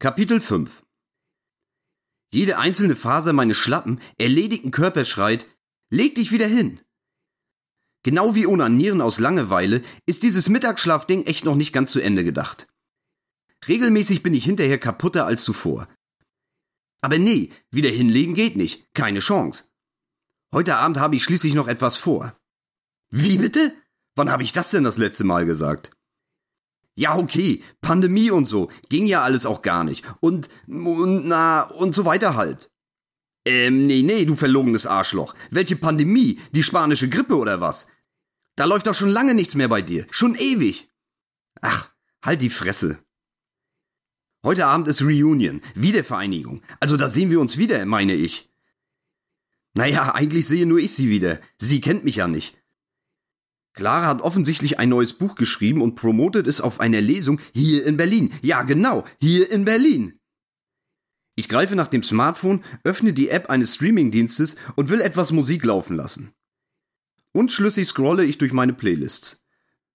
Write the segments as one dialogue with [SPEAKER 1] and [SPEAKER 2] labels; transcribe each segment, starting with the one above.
[SPEAKER 1] Kapitel 5 Jede einzelne Faser meines schlappen, erledigten Körpers schreit, leg dich wieder hin. Genau wie Onanieren aus Langeweile ist dieses Mittagsschlafding echt noch nicht ganz zu Ende gedacht. Regelmäßig bin ich hinterher kaputter als zuvor. Aber nee, wieder hinlegen geht nicht, keine Chance. Heute Abend habe ich schließlich noch etwas vor. Wie bitte? Wann habe ich das denn das letzte Mal gesagt? Ja, okay, Pandemie und so, ging ja alles auch gar nicht. Und, und na, und so weiter halt. Ähm, nee, nee, du verlogenes Arschloch. Welche Pandemie? Die spanische Grippe oder was? Da läuft doch schon lange nichts mehr bei dir. Schon ewig. Ach, halt die Fresse. Heute Abend ist Reunion, Wiedervereinigung. Also da sehen wir uns wieder, meine ich. Naja, eigentlich sehe nur ich sie wieder. Sie kennt mich ja nicht. Clara hat offensichtlich ein neues Buch geschrieben und promotet es auf einer Lesung hier in Berlin. Ja, genau, hier in Berlin. Ich greife nach dem Smartphone, öffne die App eines Streamingdienstes und will etwas Musik laufen lassen. Unschlüssig scrolle ich durch meine Playlists.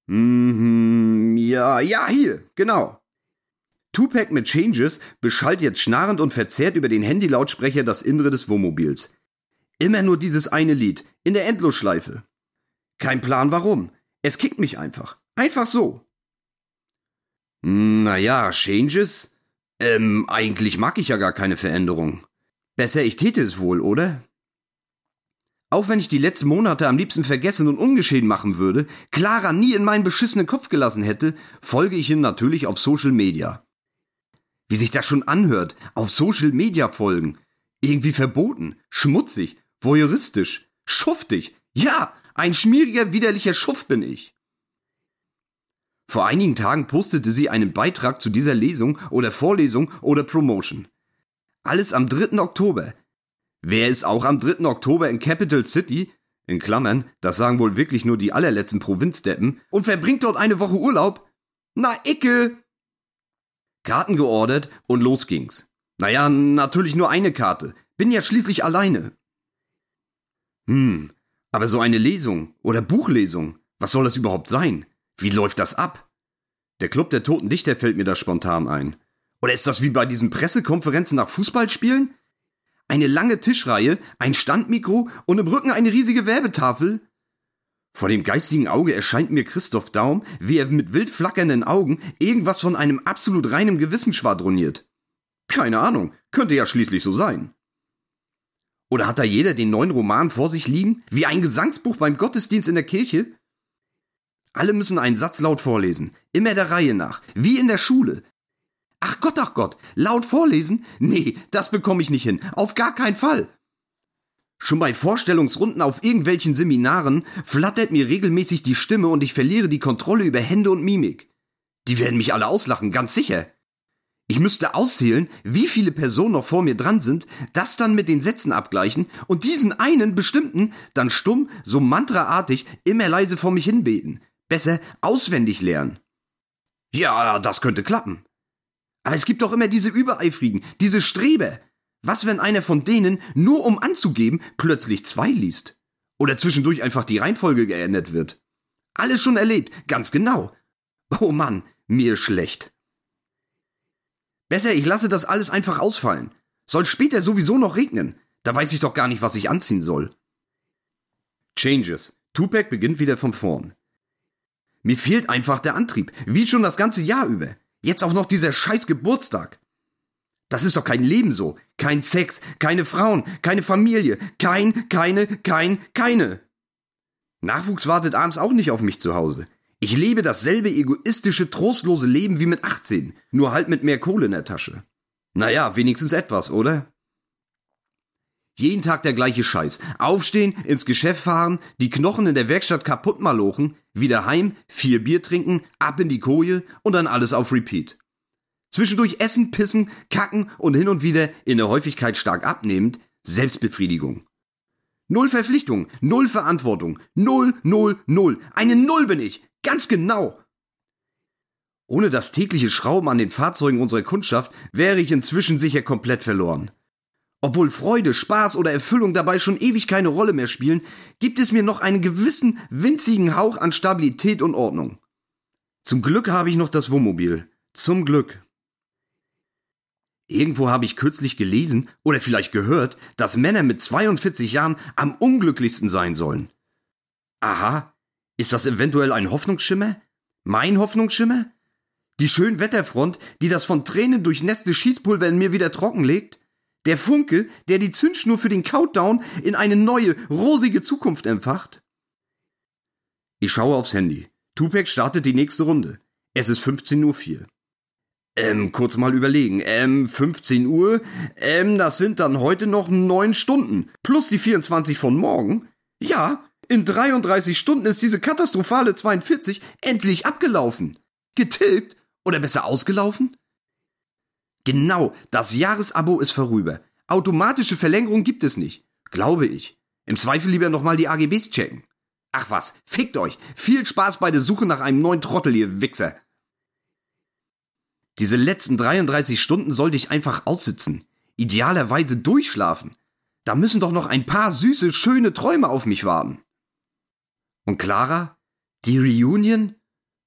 [SPEAKER 1] Mhm, ja, ja, hier, genau. Tupac mit Changes beschallt jetzt schnarrend und verzerrt über den Handylautsprecher das Innere des Wohnmobils. Immer nur dieses eine Lied, in der Endlosschleife. Kein Plan warum. Es kickt mich einfach. Einfach so. Naja, Changes? Ähm, eigentlich mag ich ja gar keine Veränderung. Besser ich täte es wohl, oder? Auch wenn ich die letzten Monate am liebsten vergessen und ungeschehen machen würde, Clara nie in meinen beschissenen Kopf gelassen hätte, folge ich ihm natürlich auf Social Media. Wie sich das schon anhört, auf Social Media folgen. Irgendwie verboten, schmutzig, voyeuristisch, schuftig. Ja, ein schmieriger, widerlicher Schuft bin ich. Vor einigen Tagen postete sie einen Beitrag zu dieser Lesung oder Vorlesung oder Promotion. Alles am 3. Oktober. Wer ist auch am 3. Oktober in Capital City, in Klammern, das sagen wohl wirklich nur die allerletzten Provinzdeppen, und verbringt dort eine Woche Urlaub? Na, Icke! Karten geordert und los ging's. Naja, natürlich nur eine Karte. Bin ja schließlich alleine. Hm, aber so eine Lesung oder Buchlesung, was soll das überhaupt sein? Wie läuft das ab? Der Club der Toten Dichter fällt mir da spontan ein. Oder ist das wie bei diesen Pressekonferenzen nach Fußballspielen? Eine lange Tischreihe, ein Standmikro und im Rücken eine riesige Werbetafel? Vor dem geistigen Auge erscheint mir Christoph Daum, wie er mit wild flackernden Augen irgendwas von einem absolut reinem Gewissen schwadroniert. Keine Ahnung, könnte ja schließlich so sein. Oder hat da jeder den neuen Roman vor sich liegen, wie ein Gesangsbuch beim Gottesdienst in der Kirche? Alle müssen einen Satz laut vorlesen, immer der Reihe nach, wie in der Schule. Ach Gott, ach Gott, laut vorlesen? Nee, das bekomme ich nicht hin, auf gar keinen Fall. Schon bei Vorstellungsrunden auf irgendwelchen Seminaren flattert mir regelmäßig die Stimme und ich verliere die Kontrolle über Hände und Mimik. Die werden mich alle auslachen, ganz sicher. Ich müsste auszählen, wie viele Personen noch vor mir dran sind, das dann mit den Sätzen abgleichen und diesen einen bestimmten dann stumm, so mantraartig, immer leise vor mich hinbeten. Besser auswendig lernen. Ja, das könnte klappen. Aber es gibt doch immer diese Übereifrigen, diese Streber. Was, wenn einer von denen, nur um anzugeben, plötzlich zwei liest? Oder zwischendurch einfach die Reihenfolge geändert wird? Alles schon erlebt, ganz genau. Oh Mann, mir schlecht. Besser, ich lasse das alles einfach ausfallen. Soll später sowieso noch regnen. Da weiß ich doch gar nicht, was ich anziehen soll. Changes. Tupac beginnt wieder von vorn. Mir fehlt einfach der Antrieb, wie schon das ganze Jahr über. Jetzt auch noch dieser scheiß Geburtstag. Das ist doch kein Leben so. Kein Sex, keine Frauen, keine Familie, kein, keine, kein, keine. Nachwuchs wartet abends auch nicht auf mich zu Hause. Ich lebe dasselbe egoistische, trostlose Leben wie mit 18, nur halt mit mehr Kohle in der Tasche. Naja, wenigstens etwas, oder? Jeden Tag der gleiche Scheiß. Aufstehen, ins Geschäft fahren, die Knochen in der Werkstatt kaputt malochen, wieder heim, vier Bier trinken, ab in die Koje und dann alles auf Repeat. Zwischendurch essen, pissen, kacken und hin und wieder, in der Häufigkeit stark abnehmend, Selbstbefriedigung. Null Verpflichtung, null Verantwortung, null, null, null. Eine Null bin ich. Ganz genau. Ohne das tägliche Schrauben an den Fahrzeugen unserer Kundschaft wäre ich inzwischen sicher komplett verloren. Obwohl Freude, Spaß oder Erfüllung dabei schon ewig keine Rolle mehr spielen, gibt es mir noch einen gewissen winzigen Hauch an Stabilität und Ordnung. Zum Glück habe ich noch das Wohnmobil. Zum Glück. Irgendwo habe ich kürzlich gelesen oder vielleicht gehört, dass Männer mit 42 Jahren am unglücklichsten sein sollen. Aha, ist das eventuell ein Hoffnungsschimmer? Mein Hoffnungsschimmer? Die schöne Wetterfront, die das von Tränen durchnässte Schießpulver in mir wieder trockenlegt? Der Funke, der die Zündschnur für den Countdown in eine neue, rosige Zukunft empfacht? Ich schaue aufs Handy. Tupac startet die nächste Runde. Es ist 15.04 Uhr. Ähm, kurz mal überlegen. Ähm, 15 Uhr. Ähm, das sind dann heute noch neun Stunden. Plus die 24 von morgen. Ja, in 33 Stunden ist diese katastrophale 42 endlich abgelaufen. Getilgt oder besser ausgelaufen? Genau, das Jahresabo ist vorüber. Automatische Verlängerung gibt es nicht. Glaube ich. Im Zweifel lieber nochmal die AGBs checken. Ach was, fickt euch. Viel Spaß bei der Suche nach einem neuen Trottel, ihr Wichser. Diese letzten 33 Stunden sollte ich einfach aussitzen. Idealerweise durchschlafen. Da müssen doch noch ein paar süße, schöne Träume auf mich warten. Und Clara? Die Reunion?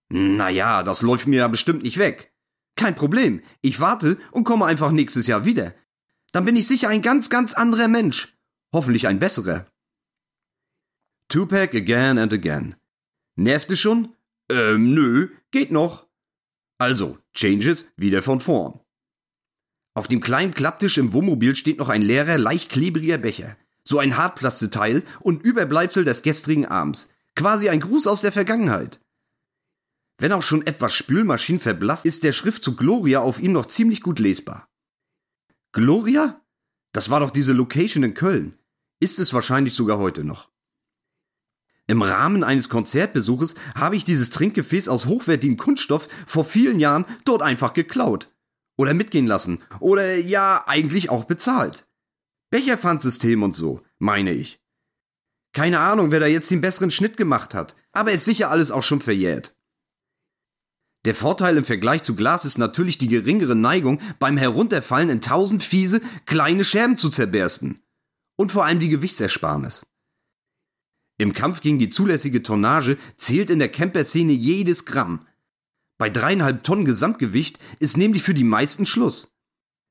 [SPEAKER 1] Naja, das läuft mir ja bestimmt nicht weg. Kein Problem, ich warte und komme einfach nächstes Jahr wieder. Dann bin ich sicher ein ganz, ganz anderer Mensch. Hoffentlich ein besserer. Tupac again and again. Nervte schon? Ähm, nö, geht noch. Also, Changes wieder von vorn. Auf dem kleinen Klapptisch im Wohnmobil steht noch ein leerer, leicht klebriger Becher. So ein Hartplasteteil und Überbleibsel des gestrigen Abends. Quasi ein Gruß aus der Vergangenheit. Wenn auch schon etwas Spülmaschinen verblasst, ist der Schriftzug Gloria auf ihm noch ziemlich gut lesbar. Gloria? Das war doch diese Location in Köln. Ist es wahrscheinlich sogar heute noch. Im Rahmen eines Konzertbesuches habe ich dieses Trinkgefäß aus hochwertigem Kunststoff vor vielen Jahren dort einfach geklaut. Oder mitgehen lassen. Oder ja, eigentlich auch bezahlt. Becherpfandsystem und so, meine ich. Keine Ahnung, wer da jetzt den besseren Schnitt gemacht hat, aber ist sicher alles auch schon verjährt. Der Vorteil im Vergleich zu Glas ist natürlich die geringere Neigung, beim Herunterfallen in tausend fiese, kleine Scherben zu zerbersten. Und vor allem die Gewichtsersparnis. Im Kampf gegen die zulässige Tonnage zählt in der Camper-Szene jedes Gramm. Bei dreieinhalb Tonnen Gesamtgewicht ist nämlich für die meisten Schluss.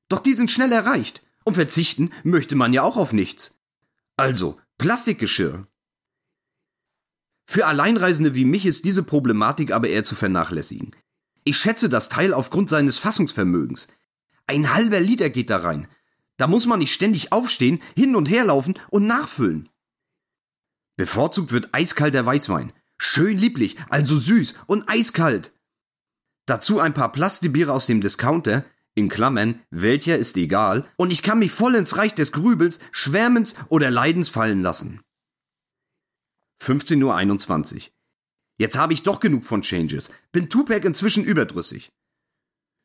[SPEAKER 1] Doch die sind schnell erreicht und verzichten möchte man ja auch auf nichts. Also, Plastikgeschirr. Für Alleinreisende wie mich ist diese Problematik aber eher zu vernachlässigen. Ich schätze das Teil aufgrund seines Fassungsvermögens. Ein halber Liter geht da rein. Da muss man nicht ständig aufstehen, hin und her laufen und nachfüllen. Bevorzugt wird eiskalter Weißwein. Schön lieblich, also süß und eiskalt. Dazu ein paar Plastibiere aus dem Discounter, in Klammern, welcher ist egal, und ich kann mich voll ins Reich des Grübels, Schwärmens oder Leidens fallen lassen. 15.21 Uhr. Jetzt habe ich doch genug von Changes. Bin Tupac inzwischen überdrüssig.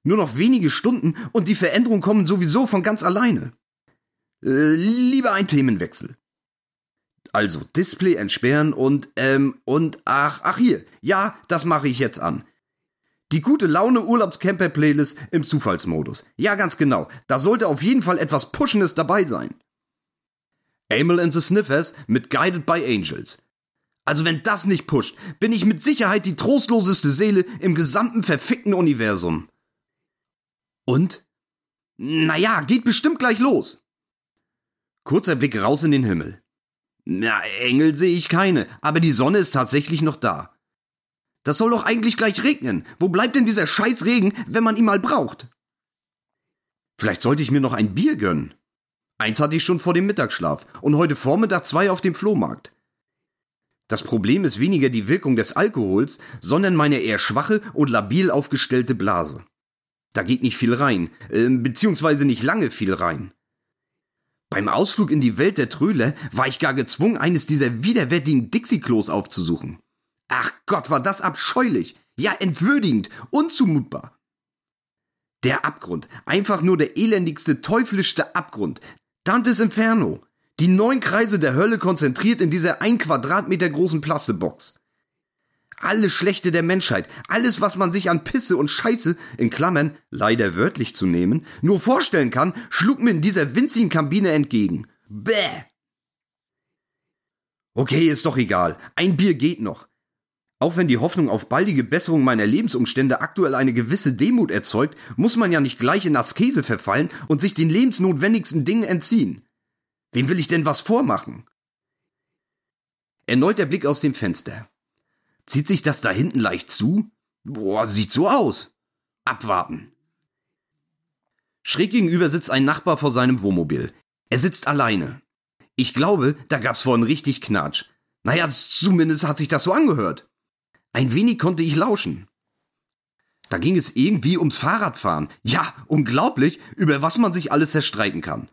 [SPEAKER 1] Nur noch wenige Stunden und die Veränderungen kommen sowieso von ganz alleine. Äh, lieber ein Themenwechsel. Also, Display entsperren und, ähm, und, ach, ach hier, ja, das mache ich jetzt an. Die gute Laune Urlaubscamper Playlist im Zufallsmodus. Ja, ganz genau. Da sollte auf jeden Fall etwas Pushendes dabei sein. Amel and the Sniffers mit Guided by Angels. Also wenn das nicht pusht, bin ich mit Sicherheit die trostloseste Seele im gesamten verfickten Universum. Und? Naja, geht bestimmt gleich los. Kurzer Blick raus in den Himmel. Na, Engel sehe ich keine, aber die Sonne ist tatsächlich noch da. Das soll doch eigentlich gleich regnen. Wo bleibt denn dieser scheiß Regen, wenn man ihn mal braucht? Vielleicht sollte ich mir noch ein Bier gönnen. Eins hatte ich schon vor dem Mittagsschlaf und heute Vormittag zwei auf dem Flohmarkt. Das Problem ist weniger die Wirkung des Alkohols, sondern meine eher schwache und labil aufgestellte Blase. Da geht nicht viel rein, äh, beziehungsweise nicht lange viel rein. Beim Ausflug in die Welt der Tröler war ich gar gezwungen, eines dieser widerwärtigen Dixie-Klos aufzusuchen. Ach Gott, war das abscheulich, ja entwürdigend, unzumutbar. Der Abgrund, einfach nur der elendigste, teuflischste Abgrund. Dantes Inferno. Die neun Kreise der Hölle konzentriert in dieser ein Quadratmeter großen Plastebox. Alles Schlechte der Menschheit, alles, was man sich an Pisse und Scheiße, in Klammern, leider wörtlich zu nehmen, nur vorstellen kann, schlug mir in dieser winzigen Kabine entgegen. Bäh! Okay, ist doch egal. Ein Bier geht noch. Auch wenn die Hoffnung auf baldige Besserung meiner Lebensumstände aktuell eine gewisse Demut erzeugt, muss man ja nicht gleich in Askese verfallen und sich den lebensnotwendigsten Dingen entziehen. Wem will ich denn was vormachen? Erneut der Blick aus dem Fenster. Zieht sich das da hinten leicht zu? Boah, sieht so aus. Abwarten. Schräg gegenüber sitzt ein Nachbar vor seinem Wohnmobil. Er sitzt alleine. Ich glaube, da gab's vorhin richtig Knatsch. Naja, zumindest hat sich das so angehört. Ein wenig konnte ich lauschen. Da ging es irgendwie ums Fahrradfahren. Ja, unglaublich, über was man sich alles zerstreiten kann.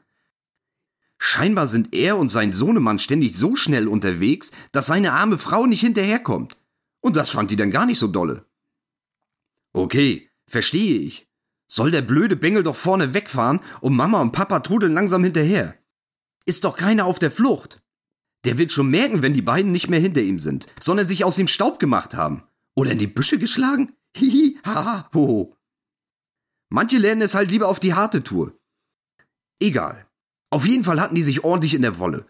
[SPEAKER 1] Scheinbar sind er und sein Sohnemann ständig so schnell unterwegs, dass seine arme Frau nicht hinterherkommt. Und das fand die dann gar nicht so dolle. Okay, verstehe ich. Soll der blöde Bengel doch vorne wegfahren und Mama und Papa trudeln langsam hinterher. Ist doch keiner auf der Flucht. Der wird schon merken, wenn die beiden nicht mehr hinter ihm sind, sondern sich aus dem Staub gemacht haben. Oder in die Büsche geschlagen? Hihi, haha, hoho. Manche lernen es halt lieber auf die harte Tour. Egal. Auf jeden Fall hatten die sich ordentlich in der Wolle.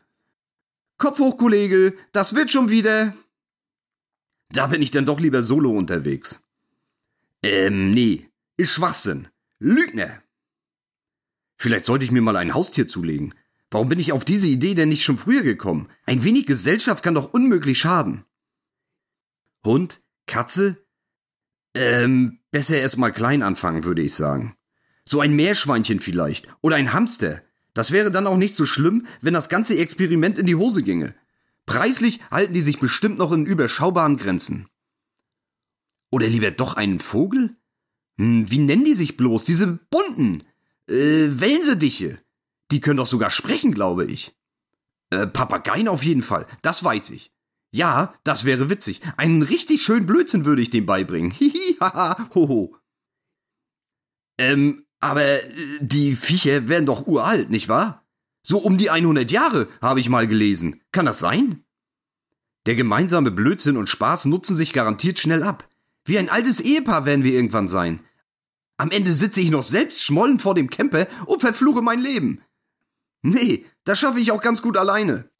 [SPEAKER 1] Kopf hoch, Kollege, das wird schon wieder. Da bin ich dann doch lieber solo unterwegs. Ähm, nee, ist Schwachsinn. Lügner. Vielleicht sollte ich mir mal ein Haustier zulegen. Warum bin ich auf diese Idee denn nicht schon früher gekommen? Ein wenig Gesellschaft kann doch unmöglich schaden. Hund? Katze? Ähm, besser erst mal klein anfangen, würde ich sagen. So ein Meerschweinchen vielleicht. Oder ein Hamster. Das wäre dann auch nicht so schlimm, wenn das ganze Experiment in die Hose ginge. Preislich halten die sich bestimmt noch in überschaubaren Grenzen. Oder lieber doch einen Vogel? Hm, wie nennen die sich bloß? Diese bunten? Äh, Wellensediche. Die können doch sogar sprechen, glaube ich. Äh, Papageien auf jeden Fall, das weiß ich. Ja, das wäre witzig. Einen richtig schönen Blödsinn würde ich dem beibringen. Hihi, haha, hoho. Ähm, aber äh, die Viecher werden doch uralt, nicht wahr? So um die 100 Jahre, habe ich mal gelesen. Kann das sein? Der gemeinsame Blödsinn und Spaß nutzen sich garantiert schnell ab. Wie ein altes Ehepaar werden wir irgendwann sein. Am Ende sitze ich noch selbst schmollend vor dem Camper und verfluche mein Leben. Nee, das schaffe ich auch ganz gut alleine.